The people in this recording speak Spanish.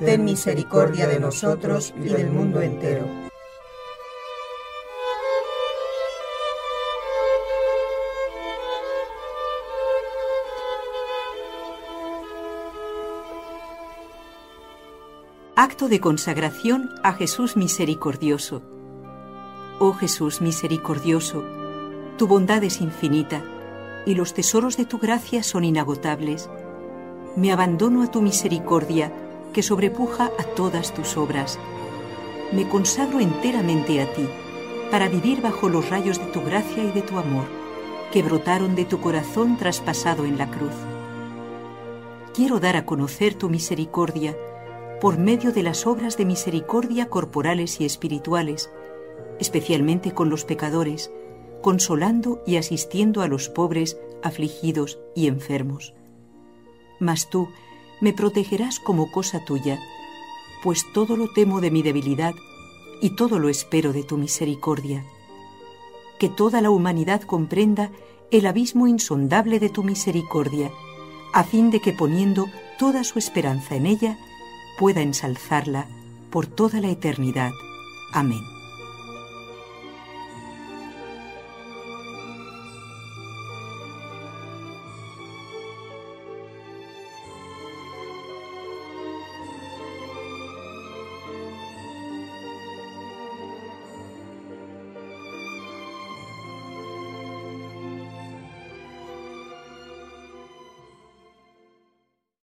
ten misericordia de nosotros y del mundo entero. Acto de consagración a Jesús misericordioso. Oh Jesús misericordioso, tu bondad es infinita y los tesoros de tu gracia son inagotables. Me abandono a tu misericordia que sobrepuja a todas tus obras. Me consagro enteramente a ti, para vivir bajo los rayos de tu gracia y de tu amor, que brotaron de tu corazón traspasado en la cruz. Quiero dar a conocer tu misericordia por medio de las obras de misericordia corporales y espirituales, especialmente con los pecadores, consolando y asistiendo a los pobres, afligidos y enfermos. Mas tú me protegerás como cosa tuya, pues todo lo temo de mi debilidad y todo lo espero de tu misericordia. Que toda la humanidad comprenda el abismo insondable de tu misericordia, a fin de que poniendo toda su esperanza en ella, pueda ensalzarla por toda la eternidad. Amén.